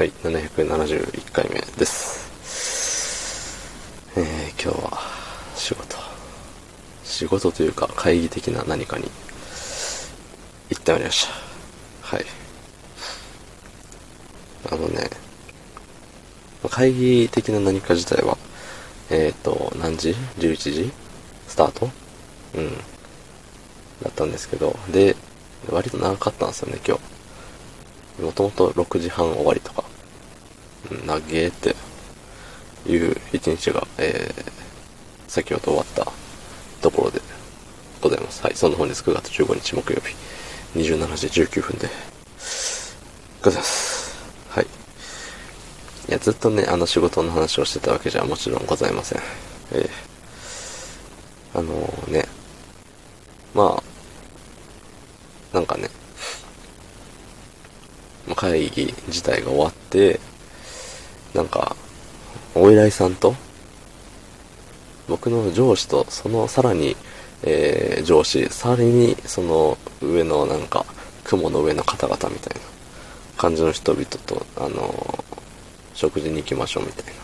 はい、771回目です。えー、今日は仕事。仕事というか会議的な何かに行ってまいりました。はい。あのね、会議的な何か自体は、えっ、ー、と、何時 ?11 時？スタート？うん。だったんですけど、で、割と長かったんですよね、今日。もともと6時半終わりとか、うん、長えっていう一日が、えー、先ほど終わったところでございます。はい、その本日9月15日木曜日、27時19分でございます。はい。いや、ずっとね、あの仕事の話をしてたわけじゃもちろんございません。えー、あのー、ね、まあ、なんかね、会議自体が終わって、なんか、お依頼さんと、僕の上司と、そのさらに、えー、上司、さらにその上のなんか、雲の上の方々みたいな感じの人々と、あのー、食事に行きましょうみたい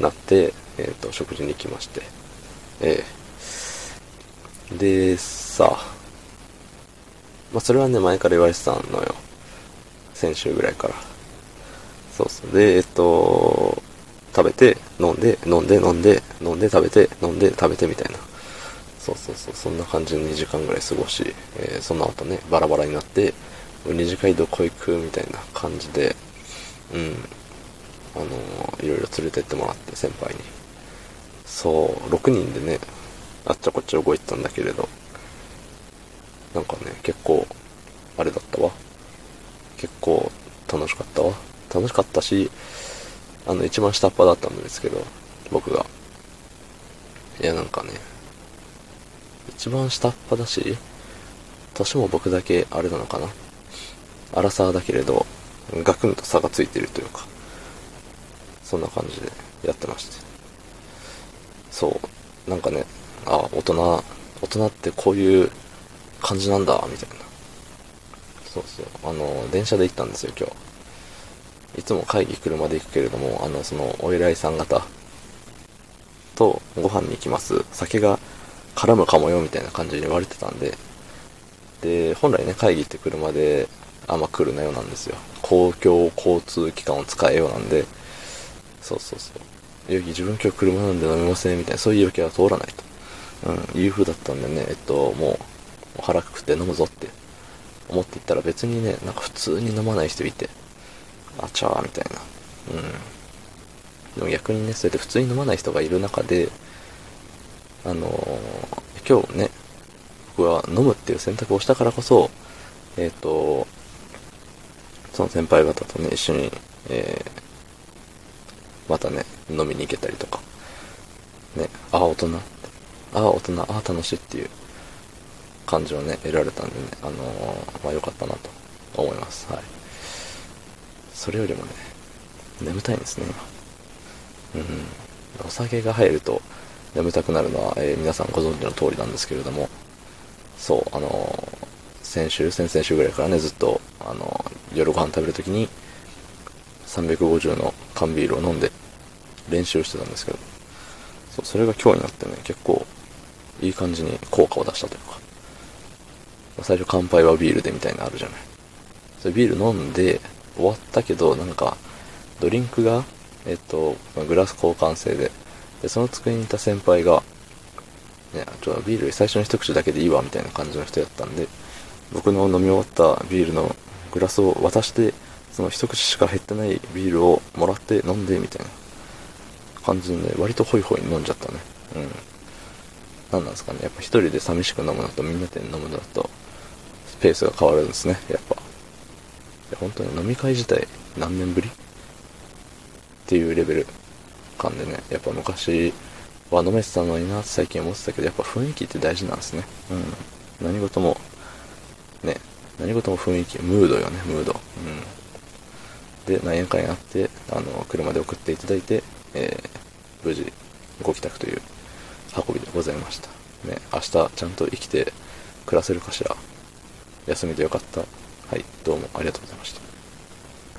な、なって、えっ、ー、と、食事に行きまして、えー、で、さ、まあ、それはね、前から言われてたのよ。先週ぐらいから。そうそう。で、えっと、食べて、飲んで、飲んで、飲んで、飲んで、食べて、飲んで、食べてみたいな。そうそうそう。そんな感じの2時間ぐらい過ごし、えー、その後ね、バラバラになって、二次会どこ行くみたいな感じで、うん。あのー、いろいろ連れてってもらって、先輩に。そう、6人でね、あっちゃこっちゃ動いてたんだけれど、なんかね、結構、あれだったわ。結構楽しかったわ。楽しかったし、あの、一番下っ端だったんですけど、僕が。いや、なんかね、一番下っ端だし、年も僕だけあれなのかな。荒さだけれど、ガクンと差がついてるというか、そんな感じでやってまして。そう、なんかね、あ、大人、大人ってこういう感じなんだ、みたいな。そうそう。あの、電車で行ったんですよ、今日。いつも会議車で行くけれども、あの、その、お偉いさん方とご飯に行きます。酒が絡むかもよ、みたいな感じに言われてたんで。で、本来ね、会議って車で、あんま来るなよなんですよ。公共交通機関を使えようなんで、そうそうそう。いや、自分今日車なんで飲みません、みたいな、そういう余計は通らないと。うん、いう風だったんでね、えっと、もう、腹くくって飲むぞって思っていったら別にね、なんか普通に飲まない人いて、あちゃーみたいな。うん。でも逆にね、そうやって普通に飲まない人がいる中で、あのー、今日ね、僕は飲むっていう選択をしたからこそ、えっ、ー、と、その先輩方とね、一緒に、えー、またね、飲みに行けたりとか、ね、ああ、大人、ああ、大人、ああ、楽しいっていう感じをね、得られたんでね、あのー、まあ良かったなと思います。はい。それよりもね、眠たいんですね、今。うん。お酒が入ると眠たくなるのは、えー、皆さんご存知の通りなんですけれども、そう、あのー、先週、先々週ぐらいからね、ずっと、あのー、夜ご飯食べるときに、350の缶ビールを飲んで練習してたんですけど、そう、それが今日になってね、結構、いい感じに効果を出したというか、最初乾杯はビールでみたいなのあるじゃない。それビール飲んで終わったけど、なんか、ドリンクが、えっと、グラス交換制で、で、その机にいた先輩が、ね、ちょっとビール最初の一口だけでいいわ、みたいな感じの人やったんで、僕の飲み終わったビールのグラスを渡して、その一口しか減ってないビールをもらって飲んで、みたいな感じで、割とホイホイ飲んじゃったね。うん。何なんですかね。やっぱ一人で寂しく飲むのとみんなで飲むのと、ペースが変わるんですね、やっぱ。本当に飲み会自体何年ぶりっていうレベル感でね、やっぱ昔は飲めてたのになって最近思ってたけど、やっぱ雰囲気って大事なんですね。うん。何事も、ね、何事も雰囲気、ムードよね、ムード。うん。で、何やかんやって、あの、車で送っていただいて、えー、無事、ご帰宅という運びでございました。ね、明日ちゃんと生きて暮らせるかしら。休みでよかった。はい、どうもありがとうございました。